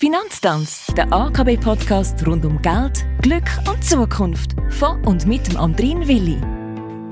Finanztanz, der AKB-Podcast rund um Geld, Glück und Zukunft. Von und mit dem Andrin Willi.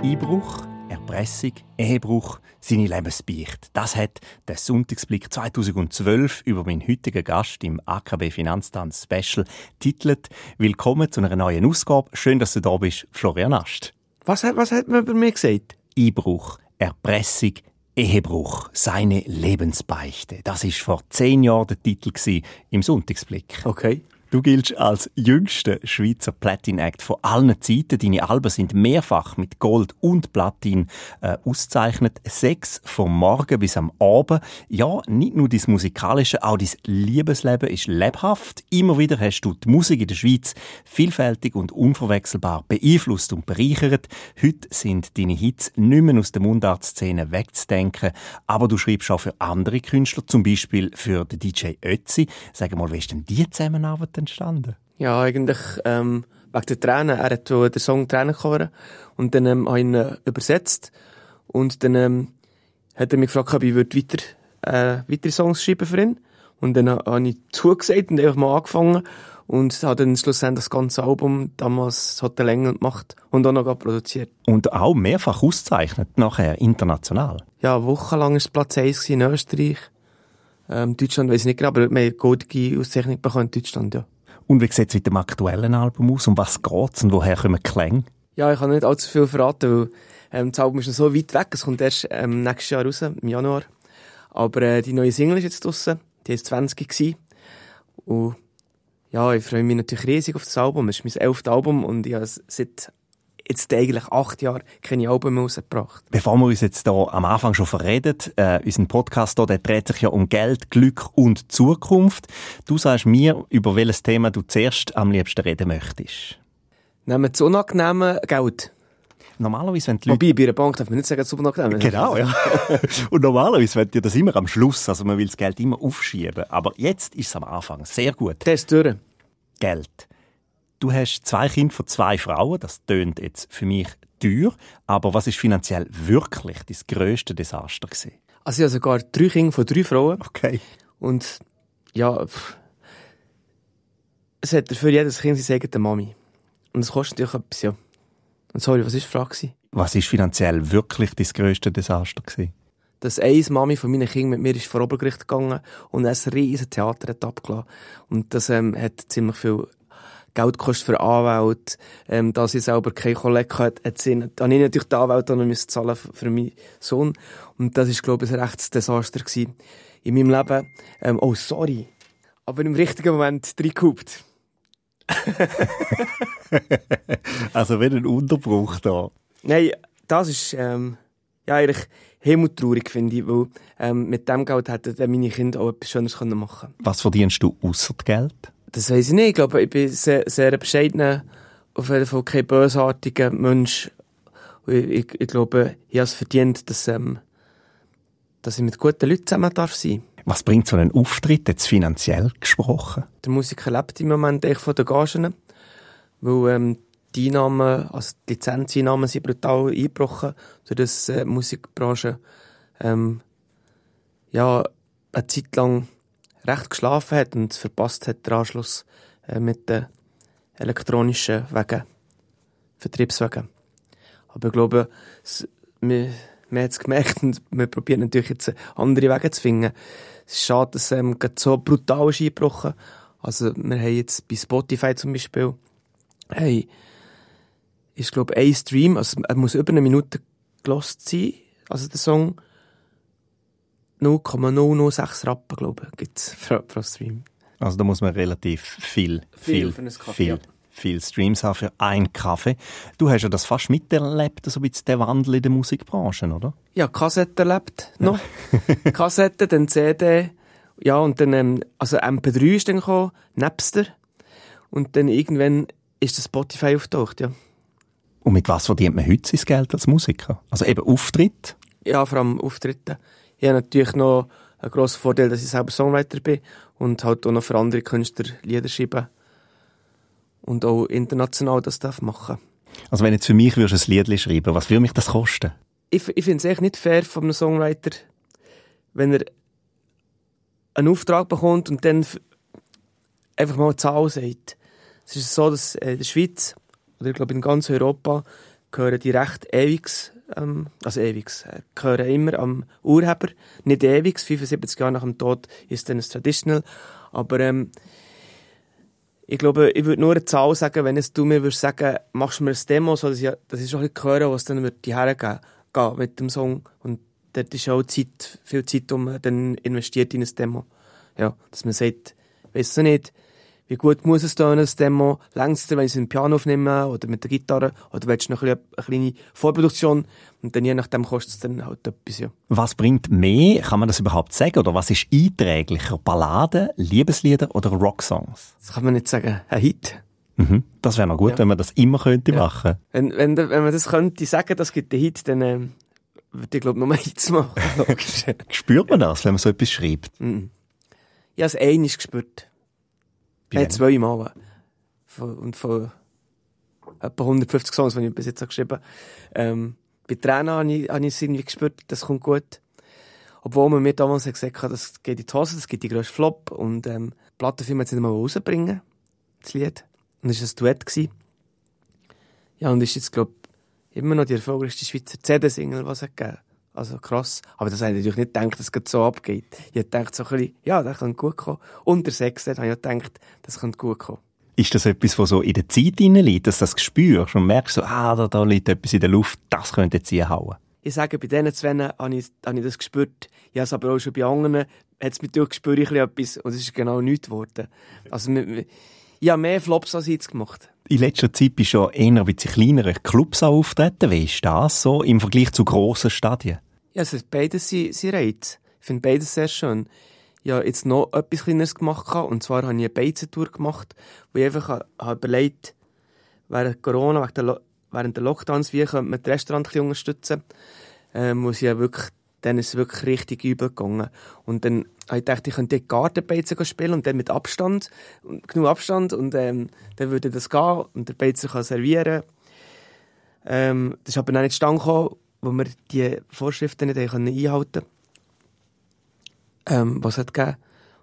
Einbruch, Erpressung, Ehebruch, seine Lebensbeicht. Das hat der Sonntagsblick 2012 über meinen heutigen Gast im AKB Finanztanz Special titelt. Willkommen zu einer neuen Ausgabe. Schön, dass du da bist, Florian Ast. Was hat, was hat man über mich gesagt? Einbruch, Erpressung, Ehebruch, seine Lebensbeichte. Das ist vor zehn Jahren der Titel im Sonntagsblick. Okay. Du giltst als jüngster Schweizer Platin-Act von allen Zeiten. Deine Alben sind mehrfach mit Gold und Platin äh, auszeichnet. Sechs vom Morgen bis am Abend. Ja, nicht nur dein musikalische, auch dein Liebesleben ist lebhaft. Immer wieder hast du die Musik in der Schweiz vielfältig und unverwechselbar beeinflusst und bereichert. Heute sind deine Hits nicht mehr aus der Mundartszene wegzudenken, aber du schreibst auch für andere Künstler, zum Beispiel für den DJ Ötzi. Sag mal, wie ist denn die Zusammenarbeit entstanden? Ja, eigentlich ähm, wegen der Tränen. Er hat den Song Tränen covern und dann ähm, habe ich ihn äh, übersetzt und dann ähm, hat er mich gefragt, ob ich weiter, äh, weitere Songs schreiben für ihn und dann habe ich zugesagt und einfach mal angefangen und habe dann schlussendlich das ganze Album damals Hotel England gemacht und auch noch produziert. Und auch mehrfach auszeichnet nachher international? Ja, wochenlang war es Platz 1 in Österreich. Ähm, Deutschland weiß ich nicht genau, aber wir haben goldige Auszeichnung bekommen in Deutschland, ja. Und wie sieht es mit dem aktuellen Album aus? Um was geht es und woher kommen Klänge? Ja, ich kann nicht allzu viel verraten, weil ähm, das Album ist noch so weit weg. Es kommt erst ähm, nächstes Jahr raus, im Januar. Aber äh, die neue Single ist jetzt draussen. Die ist 20 gewesen. Und ja, ich freue mich natürlich riesig auf das Album. Es ist mein elftes Album und ich habe seit jetzt eigentlich acht Jahre keine Alben mehr rausgebracht. Bevor wir uns jetzt hier am Anfang schon verreden, äh, unser Podcast hier, der dreht sich ja um Geld, Glück und Zukunft. Du sagst mir, über welches Thema du zuerst am liebsten reden möchtest. Nehmen wir das unangenehme Geld. Normalerweise, wenn die Leute... Wobei, bei einer Bank darf man nicht sagen, das unangenehm. Genau, ja. und normalerweise wird ja das immer am Schluss, also man will das Geld immer aufschieben. Aber jetzt ist es am Anfang sehr gut. Ist durch. Geld. Du hast zwei Kinder von zwei Frauen. Das tönt jetzt für mich teuer. Aber was ist finanziell wirklich das grösste Desaster gewesen? Also ich habe sogar drei Kinder von drei Frauen. Okay. Und ja, pff, es hat für jedes Kind seine eigene Mami. Und es kostet natürlich etwas, ja. Und sorry, was war die Frage? Was ist finanziell wirklich das grösste Desaster gewesen? Dass eine Mami von meinen Kindern mit mir ist vor Obergericht gegangen und ein riesiges Theater hat abgelassen. Und das ähm, hat ziemlich viel Geldkosten für Anwälte, ähm, da sie selber keine Kollegen hat, hat sie, dann ich natürlich die Anwälte noch müssen zahlen für, für meinen Sohn. Und das ist, glaube ich, ein rechtes Desaster gewesen in meinem Leben. Ähm, oh, sorry. Aber im richtigen Moment reingehupt. also wenn ein Unterbruch da. Nein, das ist, ähm, ja, eigentlich himmeltraurig, finde ich, weil, ähm, mit dem Geld hätten meine Kinder auch etwas Schönes machen können. Was verdienst du außer Geld? Das weiß ich nicht. Ich glaube, ich bin sehr, sehr bescheidener, auf jeden Fall kein bösartiger Mensch. Ich, ich, ich glaube, ich habe es verdient, dass, ähm, dass ich mit guten Leuten zusammen darf sein. Was bringt so ein Auftritt jetzt finanziell gesprochen? Der Musiker lebt im Moment echt von den Gagen, weil ähm, die Einnahmen, also die Lizenzeinnahmen sind brutal eingebrochen, sodass äh, die Musikbranche ähm, ja, eine Zeit lang recht geschlafen hat und verpasst hat, den Anschluss äh, mit den elektronischen Wegen, Vertriebswegen. Aber ich glaube, es, wir, wir haben es gemerkt und wir probieren natürlich jetzt andere Wege zu finden. Es ist schade, dass ähm, so brutal ist eingebrochen. Also wir haben jetzt bei Spotify zum Beispiel, hey, ist glaube ein Stream, also er muss über eine Minute gelost sein, also der Song. 0,006 Rappen, glaube ich, gibt es pro, pro, Stream. Also da muss man relativ viel, viel, viel, Kaffee, viel, ja. viel Streams haben für einen Kaffee. Du hast ja das fast miterlebt, so ein bisschen den Wandel in der Musikbranche, oder? Ja, Kassette erlebt noch. Kassette, dann CD, ja, und dann, ähm, also MP3 ist dann gekommen, Napster. Und dann irgendwann ist das Spotify auftaucht, ja. Und mit was verdient man heute sein Geld als Musiker? Also eben Auftritt? Ja, vor allem Auftritte. Ich habe natürlich noch einen grossen Vorteil, dass ich selber Songwriter bin und halt auch noch für andere Künstler Lieder schreiben und auch international das darf machen. Also wenn jetzt für mich würdest ein Lied schreiben, was würde mich das kosten? Ich, ich finde es echt nicht fair von einem Songwriter, wenn er einen Auftrag bekommt und dann einfach mal eine Zahl sagt. Es ist so, dass in der Schweiz, oder ich glaube in ganz Europa, gehören die recht ewigs, ähm, also ewigs, äh, gehören immer am Urheber. Nicht ewigs, 75 Jahre nach dem Tod ist dann ein Traditional. Aber ähm, ich glaube, ich würde nur eine Zahl sagen, wenn es du mir würdest sagen, machst du mir ein Demo, so dass ich, das ist auch ein bisschen hören, was dann wird die hergeben mit dem Song. Und dort ist auch Zeit, viel Zeit, um dann investiert in ein Demo. Ja, dass man sagt, weißt du nicht, wie gut muss es tun, das Demo? Längst wenn ich es mit dem Piano aufnehme oder mit der Gitarre? Oder willst du noch eine, eine kleine Vorproduktion? Und dann je nachdem kostet es dann halt etwas, ja. Was bringt mehr? Kann man das überhaupt sagen? Oder was ist einträglicher? Balladen, Liebeslieder oder Rocksongs? Das kann man nicht sagen. Ein Hit. Mhm. Das wäre noch gut, ja. wenn man das immer könnte ja. machen. Wenn, wenn, wenn man das könnte sagen, das gibt einen Hit, dann äh, würde ich glaube nur Hits machen. Spürt man das, wenn man so etwas schreibt? Mhm. Ich habe es einmal gespürt. Äh, zweimal. Und von etwa 150 Songs, die ich bis jetzt geschrieben habe. Ähm, bei Tränen habe ich, habe ich es irgendwie gespürt, das kommt gut. Obwohl man mir damals gesagt hat, das geht in die Hose, das gibt die grösste Flop. Und ähm, die Plattenfirma hat es nicht mal rausbringen, das Lied. Und es war ein Duett. Gewesen. Ja, und ist jetzt, glaube ich, immer noch die erfolgreichste Schweizer CD-Single, was es gegeben also krass. Aber das habe ich natürlich nicht gedacht, dass es so abgeht. Ich habe gedacht so ein bisschen, ja, das könnte gut kommen. Und der Sex, habe ich gedacht, das könnte gut kommen. Ist das etwas, was so in der Zeit liegt, dass du das spürst und merkst so, ah, da, da liegt etwas in der Luft, das könnte jetzt hauen? Ich sage, bei diesen zwei habe ich, habe ich das gespürt. Ich habe es aber auch schon bei anderen, hat es mich durchgespürt, ich etwas, und es ist genau nichts geworden. Also, ich habe mehr Flops als jetzt gemacht. In letzter Zeit bist du schon eher ein bisschen kleinere Clubs auftreten. Wie ist das so im Vergleich zu grossen Stadien? Ja, also beides sind, sind Reiz. Ich finde beides sehr schön. Ich habe jetzt noch etwas Kleineres gemacht, und zwar habe ich eine Beizentour gemacht, wo ich einfach habe überlegt während Corona, während der, Lockdowns, wie könnte man das Restaurant ein unterstützen, ähm, muss ich wirklich, dann ist es wirklich richtig übel gegangen. Und dann habe ich gedacht, ich könnte Gartenbeizen spielen und dann mit Abstand, genug Abstand, und ähm, dann würde das gehen, und der Beizer kann servieren. Ähm, das ist aber noch nicht gekommen, wo wir die Vorschriften nicht einhalten konnten, ähm, was hat gegeben.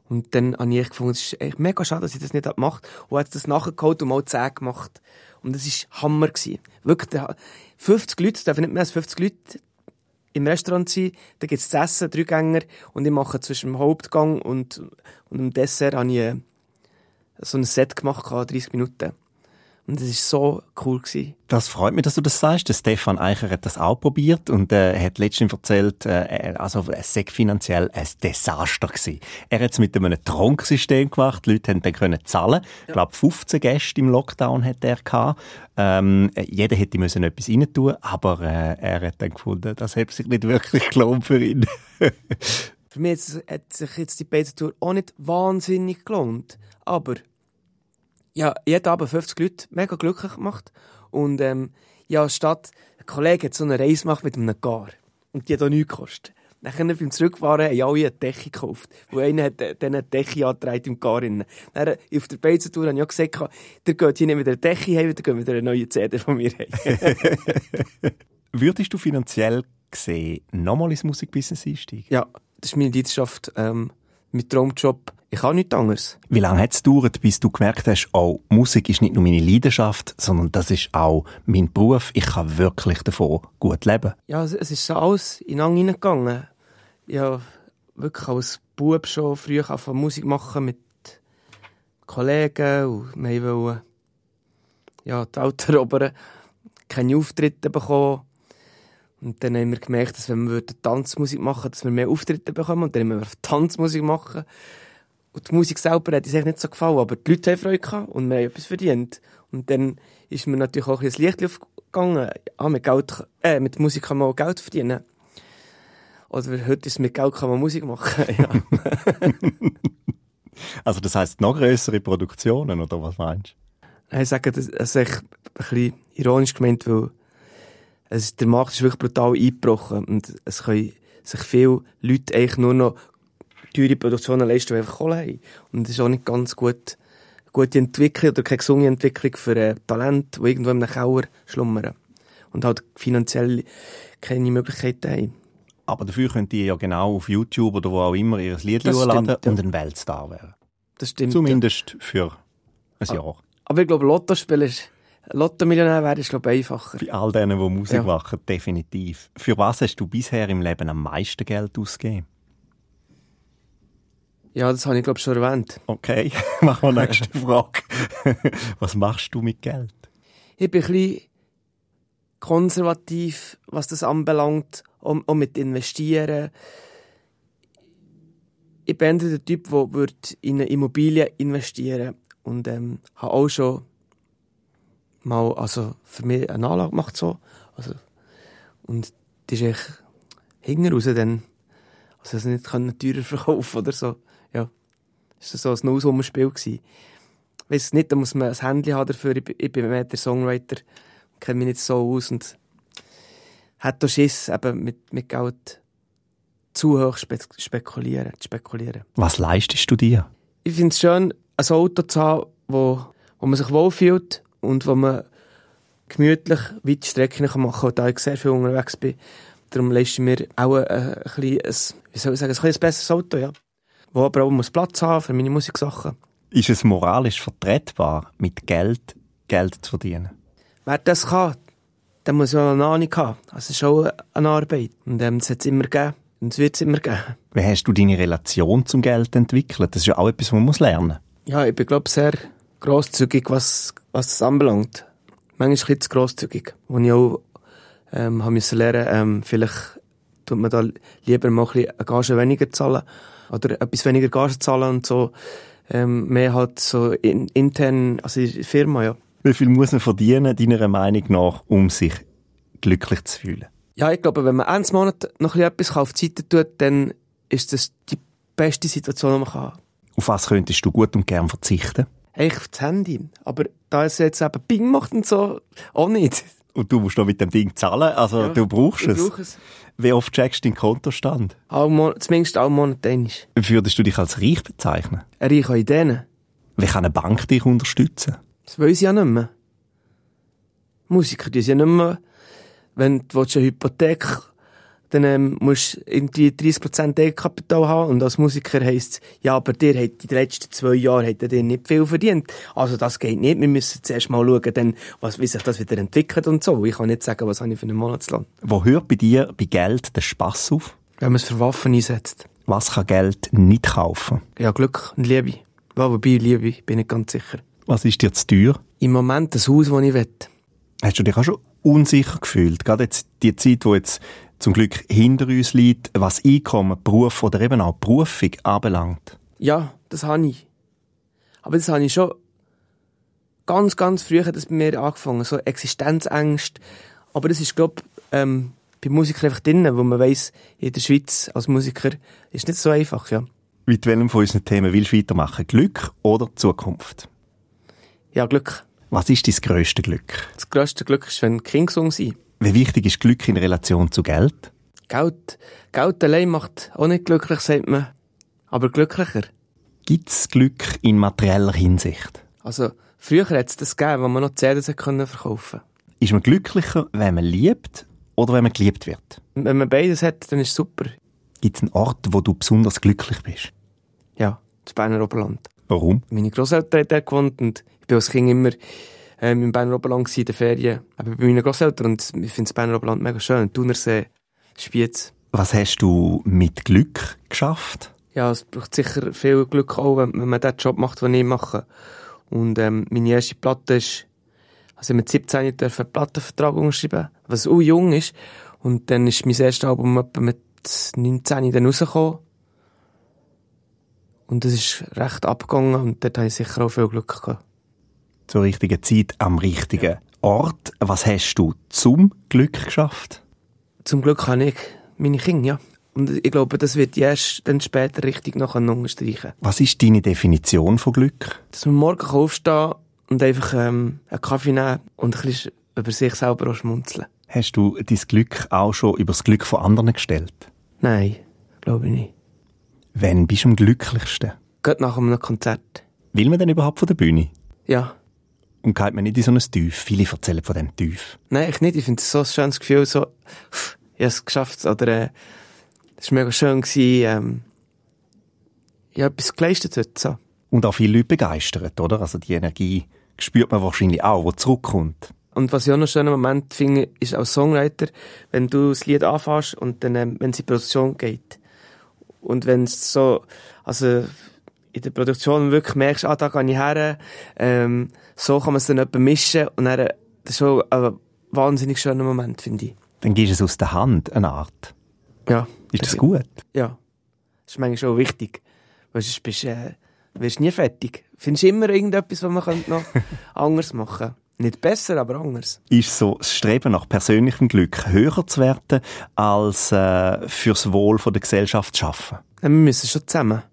Und dann habe ich gefunden, es ist echt mega schade, dass ich das nicht gemacht habe. Und hat das nachgeholt und mal 10 gemacht. Und das war Hammer. Gewesen. Wirklich, 50 Leute, es dürfen nicht mehr als 50 Leute im Restaurant sein. Da gibt es zu essen, drei Gänger. Und ich mache zwischen dem Hauptgang und, und dem Dessert habe ich äh, so ein Set gemacht, 30 Minuten. Und das war so cool. Gewesen. Das freut mich, dass du das sagst. Der Stefan Eicher hat das auch probiert und äh, hat letztens erzählt, äh, also es sei finanziell ein Desaster gewesen. Er hat es mit einem Tronksystem gemacht. Die Leute haben dann können zahlen. Ja. Ich glaube, 15 Gäste im Lockdown hat er gehabt. Ähm, jeder hätte müssen etwas rein tun, aber äh, er hat dann gefunden, das hätte sich nicht wirklich gelohnt für ihn. für mich hat sich jetzt die Beta-Tour auch nicht wahnsinnig gelohnt. Aber ja, jeden Abend 50 Leute mega glücklich gemacht. Und ähm, ja, statt, ein Kollege hat so eine Reise gemacht mit einem Gar. Und die hat auch nichts gekostet. Dann beim Zurückfahren haben alle eine Decke gekauft. Wo einer hat äh, dann eine Decke angetragen im Gar. Dann, auf der Beizentour habe ich auch gesagt, der geht hier nicht mit einer Decke heim, der geht mit einer neuen CD von mir heim. Würdest du finanziell gesehen nochmal ins Musikbusiness einsteigen? Ja, das ist meine Leidenschaft. Ähm, mein Traumjob. Ich kann nichts anderes. Wie lange hat es gedauert, bis du gemerkt hast, oh, Musik ist nicht nur meine Leidenschaft, sondern das ist auch mein Beruf. Ich kann wirklich davon gut leben. Ja, es ist so alles in Ang hineingegangen. Ja, wirklich als Bub schon früh von Musik machen mit Kollegen und wir wollten ja, die Alten erobern, keine Auftritte bekommen. Und dann haben wir gemerkt, dass wenn wir Tanzmusik machen, dass wir mehr Auftritte bekommen. Und dann haben wir Tanzmusik machen. Und die Musik selber hat uns nicht so gefallen, aber die Leute haben Freude gehabt und wir haben etwas verdient. Und dann ist mir natürlich auch ein bisschen das Licht aufgegangen. Ah, mit, Geld, äh, mit Musik kann man auch Geld verdienen. Oder heute ist mit Geld kann man Musik machen. Ja. also das heisst noch größere Produktionen, oder was meinst du? Ich sage, das ist ein bisschen ironisch gemeint, weil es, der Markt ist wirklich brutal eingebrochen und es können sich viele Leute eigentlich nur noch teure Produktionen leisten, die einfach Kohle haben. Und das ist auch nicht ganz gut, gute Entwicklung oder keine gesunde Entwicklung für ein Talent, die irgendwo im Kauer schlummern und halt finanziell keine Möglichkeiten haben. Aber dafür könnt ihr ja genau auf YouTube oder wo auch immer ihr Lied laden ja. und ein Weltstar werden. das stimmt. Zumindest für ein Ah. Jahr. Aber ich glaube, Lottospieler, Lotto-Millionär wäre, ist, glaube ich, einfacher. Bei all denen, die Musik Ja. machen, definitiv. Für was hast du bisher im Leben am meisten Geld ausgegeben? Ja, das habe ich, glaube ich, schon erwähnt. Okay, machen wir nächste Frage. was machst du mit Geld? Ich bin ein bisschen konservativ, was das anbelangt, auch, auch mit Investieren. Ich bin der Typ, der würd in eine Immobilie investieren und ähm, habe auch schon mal also für mich eine Anlage gemacht. So. Also, und die ist echt hinten raus dann. Also es nicht können teurer verkaufen oder so. Das war so ein Nullsummenspiel. Ich weiss nicht, da muss man ein Handy haben dafür. Ich bin, ich bin mehr der Songwriter, kenne mich nicht so aus und hat da Schiss, eben mit, mit Geld zu hoch spe spekulieren, zu spekulieren. Was leistest du dir? Ich finde es schön, ein Auto zu haben, wo, wo man sich wohlfühlt und wo man gemütlich weite Strecken kann machen kann, da ich sehr viel unterwegs bin. Darum leiste ich mir auch ein, ein, bisschen ein, wie soll ich sagen, ein, ein besseres Auto, ja. Wo aber auch muss Platz haben für meine Musiksachen. Ist es moralisch vertretbar, mit Geld Geld zu verdienen? Wer das kann, der muss ja eine Ahnung haben. Also es ist auch eine Arbeit. Und ähm, das hat es immer gegeben. Und es wird es immer geben. Wie hast du deine Relation zum Geld entwickelt? Das ist ja auch etwas, was man muss lernen muss. Ja, ich bin, glaube sehr grosszügig, was, was das anbelangt. Manchmal ein bisschen zu grosszügig. Wo ich auch ähm, habe müssen lernen, ähm, vielleicht tut man da lieber mal ein bisschen eine Gage weniger zahlen oder etwas weniger Gage zahlen und so ähm, mehr halt so in, intern, also in der Firma, ja. Wie viel muss man verdienen, deiner Meinung nach, um sich glücklich zu fühlen? Ja, ich glaube, wenn man eins Monat noch etwas auf die Seite tut, dann ist das die beste Situation, die man kann. Auf was könntest du gut und gern verzichten? Eigentlich auf das Handy. Aber da es jetzt eben Ping macht und so, auch nicht. Und du musst noch mit dem Ding zahlen, also Ja, du brauchst es. brauche es. Wie oft checkst du deinen Kontostand? All zumindest alle Monate einmal. Würdest du dich als reich bezeichnen? Eine reiche Ideen. Wie kann eine Bank dich unterstützen? Das weiss ich ja nicht mehr. Musiker, die sind ja nicht mehr, wenn du eine Hypothek dann ähm, musst du irgendwie 30% Eigenkapital haben und als Musiker heisst es, ja, aber dir hat die letzten zwei Jahre hat dir nicht viel verdient. Also das geht nicht, wir müssen zuerst mal schauen, dann, was, wie sich das wieder entwickelt und so. Ich kann nicht sagen, was habe ich für einen Monatslohn. Wo hört bei dir bei Geld der Spass auf? Wenn man es für Waffen einsetzt. Was kann Geld nicht kaufen? Ja, Glück und Liebe. Ja, wobei Liebe, bin ich ganz sicher. Was ist dir zu teuer? Im Moment das Haus, das ich will. Hast du dich auch schon unsicher gefühlt? Gerade jetzt die Zeit, wo jetzt zum Glück hinter uns liegt, was Einkommen, Beruf oder eben auch Berufung anbelangt. Ja, das habe ich. Aber das habe ich schon ganz, ganz früh hat das bei mir angefangen. So Existenzängste. Aber das ist, glaube ich, ähm, bei Musikern einfach drin, wo man weiss, in der Schweiz als Musiker ist nicht so einfach, ja. Mit welchem von unseren Themen willst du weitermachen? Glück oder Zukunft? Ja, Glück. Was ist dein grösstes Glück? Das grösste Glück ist, wenn King gesungen sind. Wie wichtig ist Glück in Relation zu Geld? Geld, Geld allein macht auch nicht glücklich, sagt man. Aber glücklicher. Gibt es Glück in materieller Hinsicht? Also, früher hat es das gegeben, wo man noch CDs können verkaufen Ist man glücklicher, wenn man liebt oder wenn man geliebt wird? Wenn man beides hat, dann ist es super. Gibt es einen Ort, wo du besonders glücklich bist? Ja, das Berner Oberland. Warum? Meine Großeltern haben dort gewohnt und ich bin als Kind immer ähm, im Berner Oberland gewesen, in den Ferien. Aber bei meinen Großeltern und ich finde das Berner Oberland mega schön. Thunersee, Spiez. Was hast du mit Glück geschafft? Ja, es braucht sicher viel Glück auch, wenn, wenn man den Job macht, den ich mache. Und ähm, meine erste Platte ist, also mit 17 durfte einen Plattenvertrag unterschreiben, was auch jung ist. Und dann ist mein erstes Album etwa mit 19 dann rausgekommen. Und das ist recht abgegangen und dort habe ich sicher auch viel Glück gehabt. Zur richtigen Zeit am richtigen Ort. Was hast du zum Glück geschafft? Zum Glück habe ich meine Kinder, ja. Und ich glaube, das wird erst dann später richtig noch unterstreichen. Was ist deine Definition von Glück? Dass man morgen aufstehen und einfach ähm, einen Kaffee nehmen und ein bisschen über sich selber auch schmunzeln. Hast du dein Glück auch schon über das Glück von anderen gestellt? Nein, glaube ich nicht. Wann bist du am glücklichsten? Geht nach einem Konzert. Will man denn überhaupt von der Bühne? Ja. Und geht man nicht in so ein Tief? Viele erzählen von dem Tief. Nein, ich nicht. Ich finde es so ein schönes Gefühl, so, pff, ich habe es geschafft. Oder, äh, es war mega schön gewesen, ähm, ich habe etwas geleistet heute, so. Und auch viele Leute begeistert, oder? Also die Energie spürt man wahrscheinlich auch, die zurückkommt. Und was ich auch noch schönen Moment finde, ist als Songwriter, wenn du das Lied anfängst und dann, ähm, wenn es in die Produktion geht. Und wenn es so, also in der Produktion wirklich merkst, ah, da gehe ich her, ähm, so kann man es dann etwa mischen und dann, das ist schon ein wahnsinnig schöner Moment, finde ich. Dann gehst du es aus der Hand, eine Art. Ja. Ist das gut? Ja. Das ist manchmal schon wichtig. Weil sonst bist, äh, wirst nie fertig. Findest immer irgendetwas, was man könnte noch anders machen könnte. Nicht besser, aber anders. Ist so das Streben nach persönlichem Glück höher zu werden, als äh, fürs Wohl von der Gesellschaft zu arbeiten? Ja, wir müssen schon zusammen.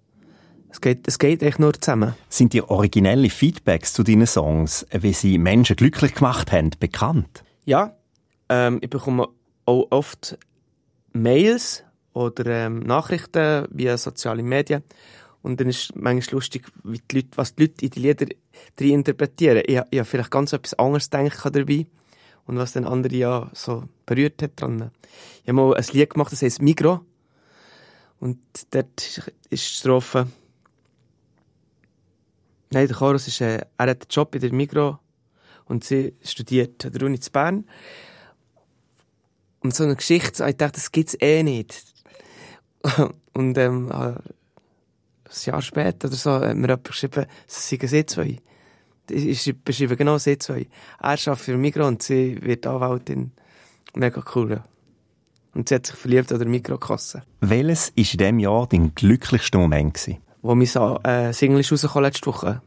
Es geht, es geht echt nur zusammen. Sind dir originelle Feedbacks zu deinen Songs, wie sie Menschen glücklich gemacht haben, bekannt? Ja, ähm, ich bekomme auch oft Mails oder ähm, Nachrichten via soziale Medien. Und dann ist manchmal lustig, wie die Leute, was die Leute in die Lieder drin interpretieren. Ich, ich habe vielleicht ganz etwas anderes denken dabei. Und was dann andere ja so berührt hat dran. Ich habe mal ein Lied gemacht, das heisst Migro. Und dort ist die Strophe. Nein, der Chorus ist, äh, er hat einen Job in der Migro und sie studiert an der Uni zu Bern. Und so eine Geschichte, ich dachte, das gibt's eh nicht. Und, ähm, ein Jahr später oder so, hat mir jemand geschrieben, es seien sie zwei. Ich beschreibe genau sie zwei. Er arbeitet für Migros und sie wird Anwältin. Mega cool, ja. Und sie hat sich verliebt an der Mikrokasse. Welches war in diesem Jahr dein glücklichster Moment? Gewesen? Wo mein so, äh, Single ist rausgekommen letzte Woche.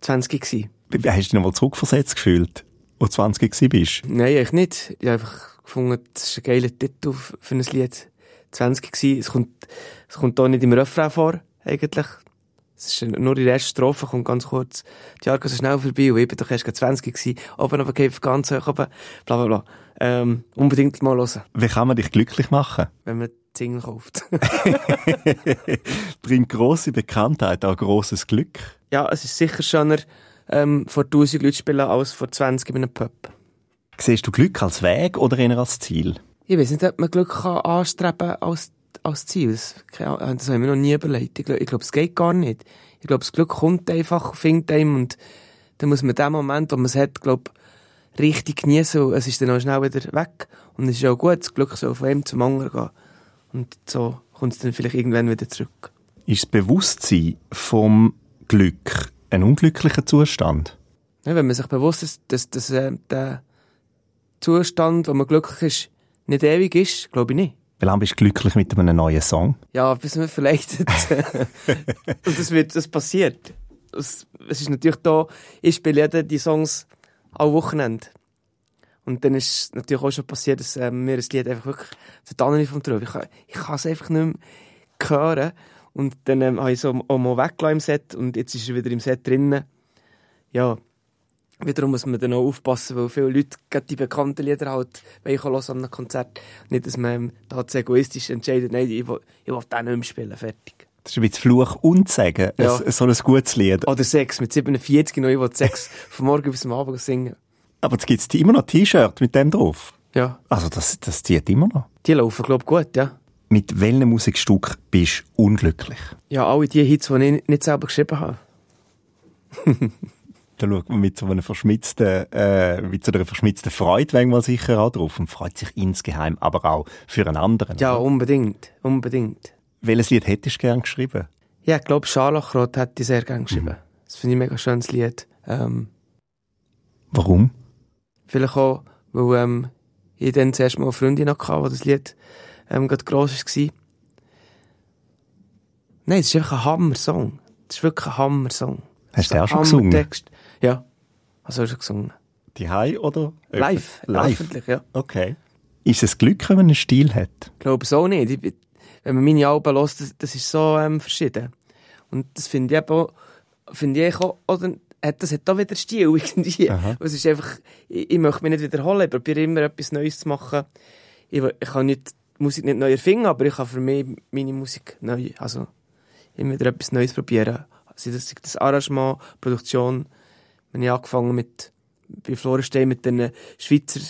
20 gsi. Hast du dich nochmal zurückversetzt gefühlt, wo du 20 gsi bist? Nein, ich nicht. Ich habe einfach gefunden, das ist ein geiler Titel für ein Lied. 20 gsi. Es kommt, es kommt auch nicht im Refrain vor, eigentlich. Es ist nur die erste Strophe, kommt ganz kurz. Die Jahre so schnell vorbei und ich bin doch erst 20 gsi. Oben aber geht ganz hoch oben, bla bla bla. Ähm, unbedingt mal hören. Wie kann man dich glücklich machen? Wenn man Single kauft. Bringt grosse Bekanntheit auch grosses Glück? Ja, es ist sicher schöner, ähm, vor 1000 Leuten spielen, als vor 20 in einem Pub. Siehst du Glück als Weg oder eher als Ziel? Ich weiß nicht, ob man Glück kann anstreben als, als Ziel. Das, das habe ich mir noch nie überlegt. Ich glaube, glaub, es geht gar nicht. Ich glaube, das Glück kommt einfach, findet einem und dann muss man den Moment, wo man es hat, glaube richtig genießen es ist dann auch schnell wieder weg. Und es ist auch gut, das Glück soll von einem zum anderen gehen. Und so kommt es dann vielleicht irgendwann wieder zurück. Ist das Bewusstsein vom Glück ein unglücklicher Zustand? Ja, wenn man sich bewusst ist, dass, dass äh, der Zustand, wo man glücklich ist, nicht ewig ist, glaube ich nicht. Wie lange bist du glücklich mit einem neuen Song? Ja, bis man vielleicht. und das wird, das passiert. Es, ist natürlich da, ich spiele die Songs alle Wochenende. Und dann ist es natürlich auch schon passiert, dass äh, mir das Lied einfach wirklich total vom Traum. Ich, kann, ich kann es einfach nicht mehr hören. Und dann ähm, habe ich so auch mal weggelassen im Set und jetzt ist er wieder im Set drinnen. Ja, wiederum muss man dann auch aufpassen, weil viele Leute gerade die bekannten Lieder halt hören an einem Konzert. Nicht, dass man da zu egoistisch entscheidet, nein, ich will, ich will den nicht mehr spielen, fertig. Das ist ein bisschen Fluch und Sagen, ja. so ein gutes Lied. Oder Sex, mit 47 noch, ich will Sex von morgen bis zum Abend singen. Aber jetzt gibt es immer noch T-Shirt mit dem drauf? Ja. Also das, das zieht immer noch? Die laufen, glaube ich, gut, ja. Mit welchem Musikstück bist du unglücklich? Ja, alle die Hits, die ich nicht selber geschrieben habe. da schaut man mit so einer verschmitzten, äh, mit so einer verschmitzten Freude manchmal sicher auch drauf und freut sich insgeheim, aber auch für einen anderen. Ja, oder? unbedingt, unbedingt. Welches Lied hättest du gern geschrieben? Ja, ich glaube, Scharlachrot hätte ich sehr gern geschrieben. Mhm. Das finde ich ein mega schönes Lied. Ähm, Warum? Vielleicht auch, weil ähm, ich dann zuerst mal eine Freundin hatte, die das Lied ähm, gerade gross war. Nein, es ist einfach ein Hammer-Song. Es ist wirklich ein Hammer-Song. Hast du den auch schon gesungen? Text. Ja, also schon gesungen. Die Hai oder? Live, Live. öffentlich, ja. Okay. Ist es Glück, wenn man einen Stil hat? Ich glaube es auch nicht. Ich, wenn man meine Alben hört, das, das ist so ähm, verschieden. Und das finde ich eben auch, finde ich auch, oder, das hat auch wieder Stil irgendwie. Es ist einfach, ich, ich möchte mich nicht wiederholen, ich probiere immer etwas Neues zu machen. Ich, ich kann nicht, Musik nicht neu erfinden, aber ich kann für mich meine Musik neu, also immer wieder etwas Neues probieren. Also das, das Arrangement, Produktion, wenn ich angefangen mit, bei Florenstein mit den Schweizer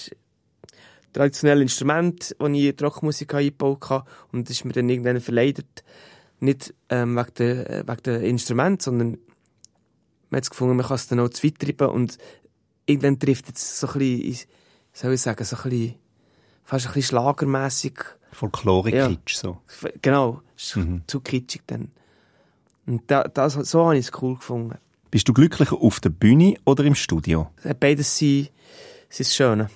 traditionellen Instrumenten, die ich in die Rockmusik eingebaut habe. Und das ist mir dann irgendwann verleidet. Nicht ähm, wegen, der, wegen der Instrumente, sondern man hat gefunden, man kann es dann auch zu weit treiben und irgendwann trifft es so ein bisschen, soll ich sagen, so ein bisschen, fast ein bisschen schlagermässig. Folklore-Kitsch, so. Genau, Mhm. zu kitschig dann. Und da, das, so habe ich es cool gefunden. Bist du glücklicher auf der Bühne oder im Studio? Hat Beides sein, sein Schöne.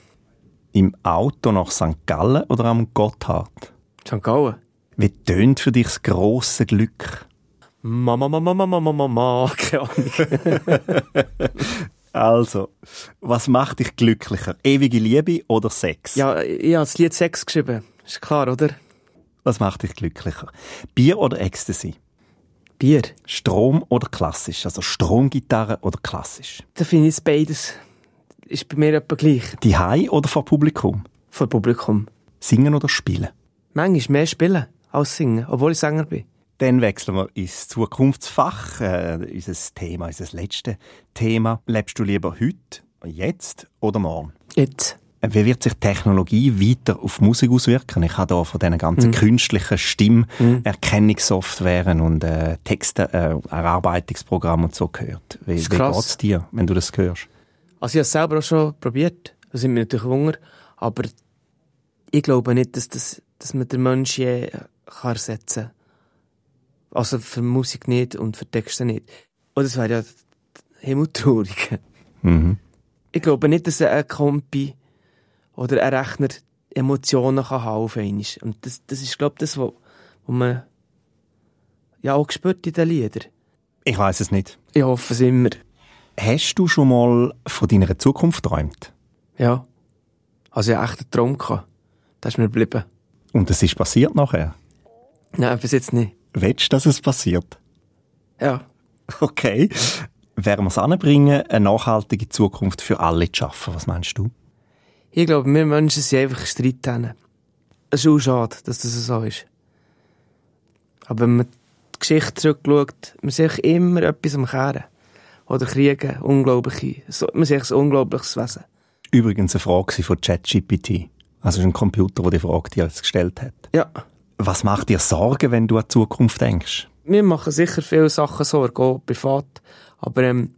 Im Auto nach St. Gallen oder am Gotthard? St. Gallen. Wie tönt für dich das grosse Glück? Mama, Mama, Mama, Mama, Mama, keine Ahnung. Also, was macht dich glücklicher? Ewige Liebe oder Sex? Ja, ich habe das Lied Sex geschrieben. Ist klar, oder? Was macht dich glücklicher? Bier oder Ecstasy? Bier. Strom oder klassisch? Also Stromgitarre oder klassisch? Da finde ich es beides. Ist bei mir etwa gleich. Die Hai oder vor Publikum? Vor Publikum. Singen oder spielen? Manchmal mehr spielen als singen, obwohl ich Sänger bin. Dann wechseln wir ins Zukunftsfach, äh, unser Thema, unser letztes Thema. Lebst du lieber heute, jetzt oder morgen? Jetzt. Wie wird sich Technologie weiter auf Musik auswirken? Ich habe da von diesen ganzen künstlichen Stimmerkennungssoftwaren und äh, Texterarbeitungsprogrammen und so gehört. Wie, wie krass. geht's dir, wenn du das hörst? Also ich habe es selber auch schon probiert. Da sind wir natürlich Hunger. Aber ich glaube nicht, dass, das, dass man den Menschen je kann ersetzen kann. Also für Musik nicht und für Texte nicht. Und das wäre ja himmeltraurig. Mhm. Ich glaube nicht, dass ein Kompi oder ein Rechner Emotionen kann haben auf einmal. Und das, das ist, glaube ich, das, was man ja auch spürt in den Liedern. Ich weiß es nicht. Ich hoffe es immer. Hast du schon mal von deiner Zukunft geträumt? Ja. Also ich echt einen Traum. Gehabt. Das ist mir geblieben. Und es ist passiert nachher? Nein, bis jetzt nicht. Willst du, dass es passiert? Ja. Okay. Werden wir es anbringen, eine nachhaltige Zukunft für alle zu schaffen? Was meinst du? Ich glaube, wir Menschen sind einfach Streithähne. Es ist auch schade, dass das so ist. Aber wenn man die Geschichte zurückschaut, man sieht immer etwas am Kehren. Oder Kriege, unglaubliche, man sieht ein unglaubliches Wesen. Übrigens eine Frage von ChatGPT. Also es ist ein Computer, der die Frage dir jetzt gestellt hat. Ja. Was macht dir Sorgen, wenn du an die Zukunft denkst? Wir machen sicher viele Sachen Sorgen, auch privat. Aber ähm,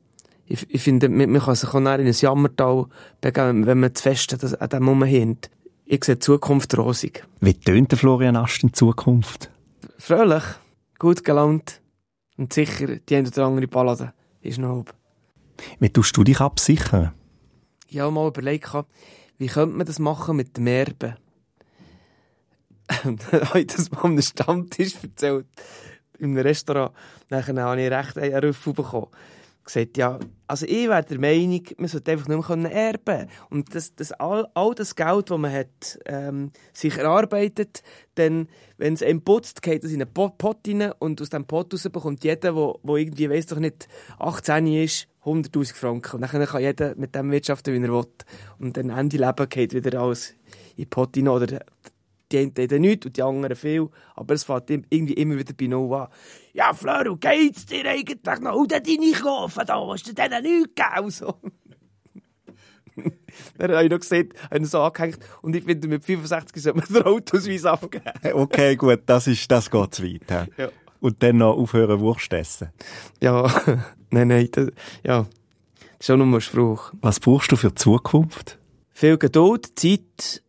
ich, ich finde, man, kann sich auch in ein Jammertal begeben, wenn man zu fest an an dem rumhint. Ich sehe die Zukunft rosig. Wie tönt der Florian Ast in Zukunft? Fröhlich, gut gelaunt und sicher die eine oder andere Ballade ist noch oben. Wie tust du dich absichern? Ich habe mal überlegt, wie könnte man das machen mit dem Erben? Ich das mal einem Stammtisch erzählt, in einem Restaurant. Dann habe ich recht einen Ruf bekommen. Gesagt, ja, also ich wäre der Meinung, man sollte einfach nicht mehr erben können. Und das, das, all, all das Geld, das man hat, ähm, sich erarbeitet, dann, wenn es einem putzt, geht es in einen Pot, Pot rein und aus diesem Pot raus bekommt jeder, der irgendwie, weiss doch nicht, 18 ist, 100'000 Franken. Und dann kann jeder mit dem wirtschaften, wie er will. Und dann Ende Leben geht wieder alles in den Pot rein. Oder die einen haben nichts und die anderen viel. Aber es fängt irgendwie immer wieder bei Null an. Ja, Fleur, geht's dir eigentlich noch? Und deine Kaufen da, hast du denen nichts gegeben? So. Dann habe ich noch gesehen, habe so angehängt. Und ich finde, mit 65 sollte man den Autosweis abgeben. Okay, gut, das, ist, das geht zu weit. Ja. Und dann noch aufhören, Wurst essen. Ja, nein, nein, das, ja. Das ist auch nur ein Spruch. Was brauchst du für die Zukunft? Viel Geduld, Zeit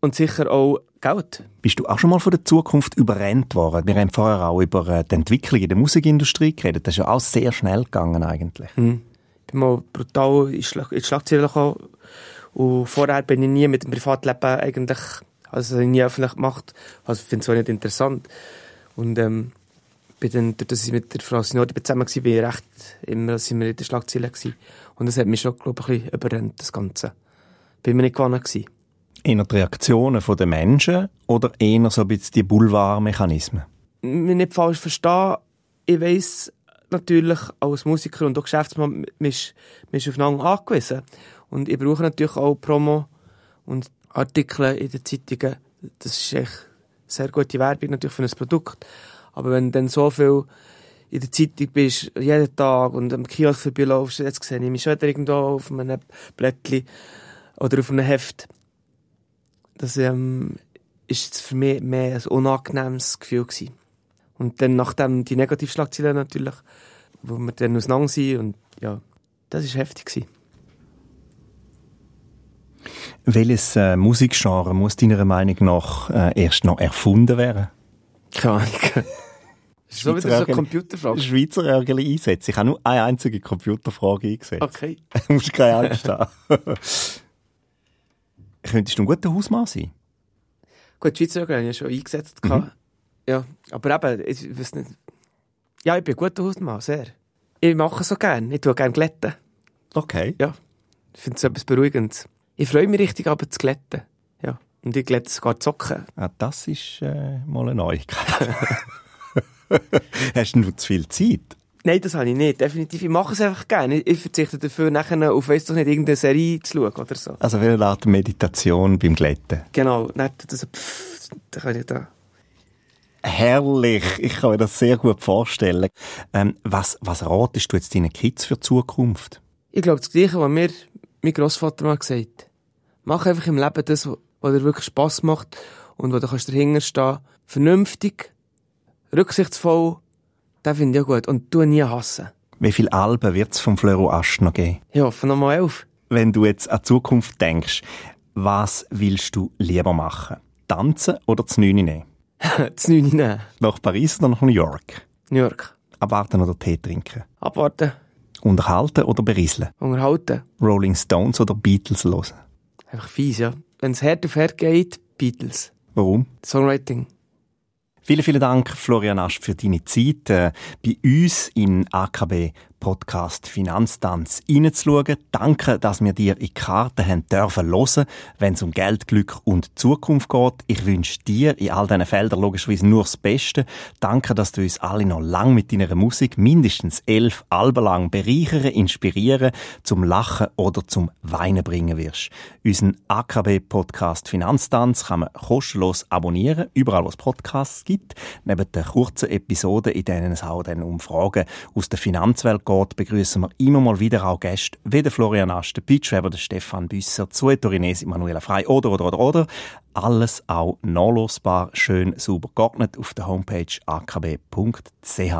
und sicher auch Geld. Bist du auch schon mal von der Zukunft überrennt worden? Wir haben vorher auch über äh, die Entwicklung in der Musikindustrie geredet. Das ist ja auch sehr schnell gegangen eigentlich. Hm. Ich bin mal brutal in die Schlagzeilen gekommen. Und vorher bin ich nie mit dem Privatleben eigentlich, also nie öffentlich gemacht. Also ich finde es auch nicht interessant. Und ähm, bin dann, durch dass ich mit der Frau Sinodi zusammen war, bin ich recht immer sind wir in den Schlagzeilen gewesen. Und das hat mich schon, glaube ich, ein bisschen überrennt, das Ganze. Bin mir nicht gewonnen gewesen. Eher die Reaktionen der Menschen oder eher so ein bisschen die Boulevardmechanismen? mich nicht falsch verstehen, ich weiss natürlich als Musiker und auch Geschäftsmann, man ist, man ist aufeinander angewiesen. Und ich brauche natürlich auch Promo und Artikel in den Zeitungen. Das ist echt sehr gute Werbung natürlich für ein Produkt. Aber wenn dann so viel in der Zeitung bist, jeden Tag und am Kiosk vorbeilaufst, jetzt sehe ich mich schon irgendwo auf einem Blättchen oder auf einem Heft. Das ähm, ist für mich mehr ein unangenehmes Gefühl gewesen. Und dann, nachdem die Negativschlagzeilen natürlich wo wir dann auseinander sind und ja, das war heftig. Gewesen. Welches äh, Musikgenre muss deiner Meinung nach äh, erst noch erfunden werden? Keine Ahnung. Das ist so wieder so eine Computerfrage. Schweizer Ärgerli einsetzen. Ich habe nur eine einzige Computerfrage eingesetzt. Okay. du musst keine Angst haben. Könntest du ein guter Hausmann sein? Gut, Schweizer Ärgerli habe ich schon eingesetzt. Mhm. Ja, aber eben, ich weiß nicht. Ja, ich bin ein guter Hausmann, sehr. Ich mache so gerne. Ich tue gerne glätten. Okay. Ja. Ich finde es etwas Beruhigendes. Ich freue mich richtig, aber zu glätten. Ja. Und ich glätte sogar Zocken. Ah, das ist äh, mal eine Neuigkeit. Hast du zu viel Zeit? Nein, das habe ich nicht. Definitiv. Ich mache es einfach gerne. Ich verzichte dafür, nachher auf weiss doch nicht, irgendeine Serie zu schauen oder so. Also wie eine Art Meditation beim Glätten. Genau. Nicht so, pfff, da kann ich da. Herrlich. Ich kann mir das sehr gut vorstellen. Ähm, was, was ratest du jetzt deinen Kids für die Zukunft? Ich glaube, das Gleiche, was mir mein Großvater mal gesagt hat. Mach einfach im Leben das, was dir wirklich Spass macht und wo du kannst dahinter stehen. Vernünftig, rücksichtsvoll, das finde ich gut. Und du nie hassen. Wie viele Alben wird es vom Flöro Asch noch geben? Ich hoffe nochmal elf. Wenn du jetzt an die Zukunft denkst, was willst du lieber machen? Tanzen oder das Neune nehmen? das Neune nehmen. Nach Paris oder nach New York? New York. Abwarten oder Tee trinken? Abwarten. Unterhalten oder berieseln? Unterhalten. Rolling Stones oder Beatles hören? Einfach fies, ja. Wenn es Herd auf Herd geht, Beatles. Warum? Songwriting. Vielen, vielen Dank, Florian Asch, für deine Zeit äh, bei uns in AKB Podcast Finanztanz reinzuschauen. Danke, dass wir dir in Karten haben dürfen hören, wenn es um Geld, Glück und Zukunft geht. Ich wünsche dir in all diesen Feldern logischerweise nur das Beste. Danke, dass du uns alle noch lang mit deiner Musik, mindestens elf Alben lang, bereichern, inspirieren, zum Lachen oder zum Weinen bringen wirst. Unseren AKB Podcast Finanztanz kann man kostenlos abonnieren, überall wo es Podcasts gibt. Neben den kurzen Episoden, in denen es auch dann um Fragen aus der Finanzwelt geht, begrüßen wir immer mal wieder auch Gäste wie der Florian Ast, der Pitchweber, der Stefan Büsser, Zoe Torinesi, Manuela Frei oder, oder, oder, oder. Alles auch nachlosbar, schön sauber geordnet auf der Homepage akb.ch.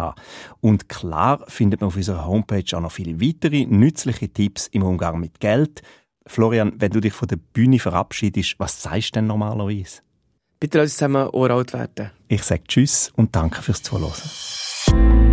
Und klar findet man auf unserer Homepage auch noch viele weitere nützliche Tipps im Umgang mit Geld. Florian, wenn du dich von der Bühne verabschiedest, was sagst du denn normalerweise? Bitte lass uns zusammen uralt werden. Ich sage Tschüss und danke fürs Zuhören.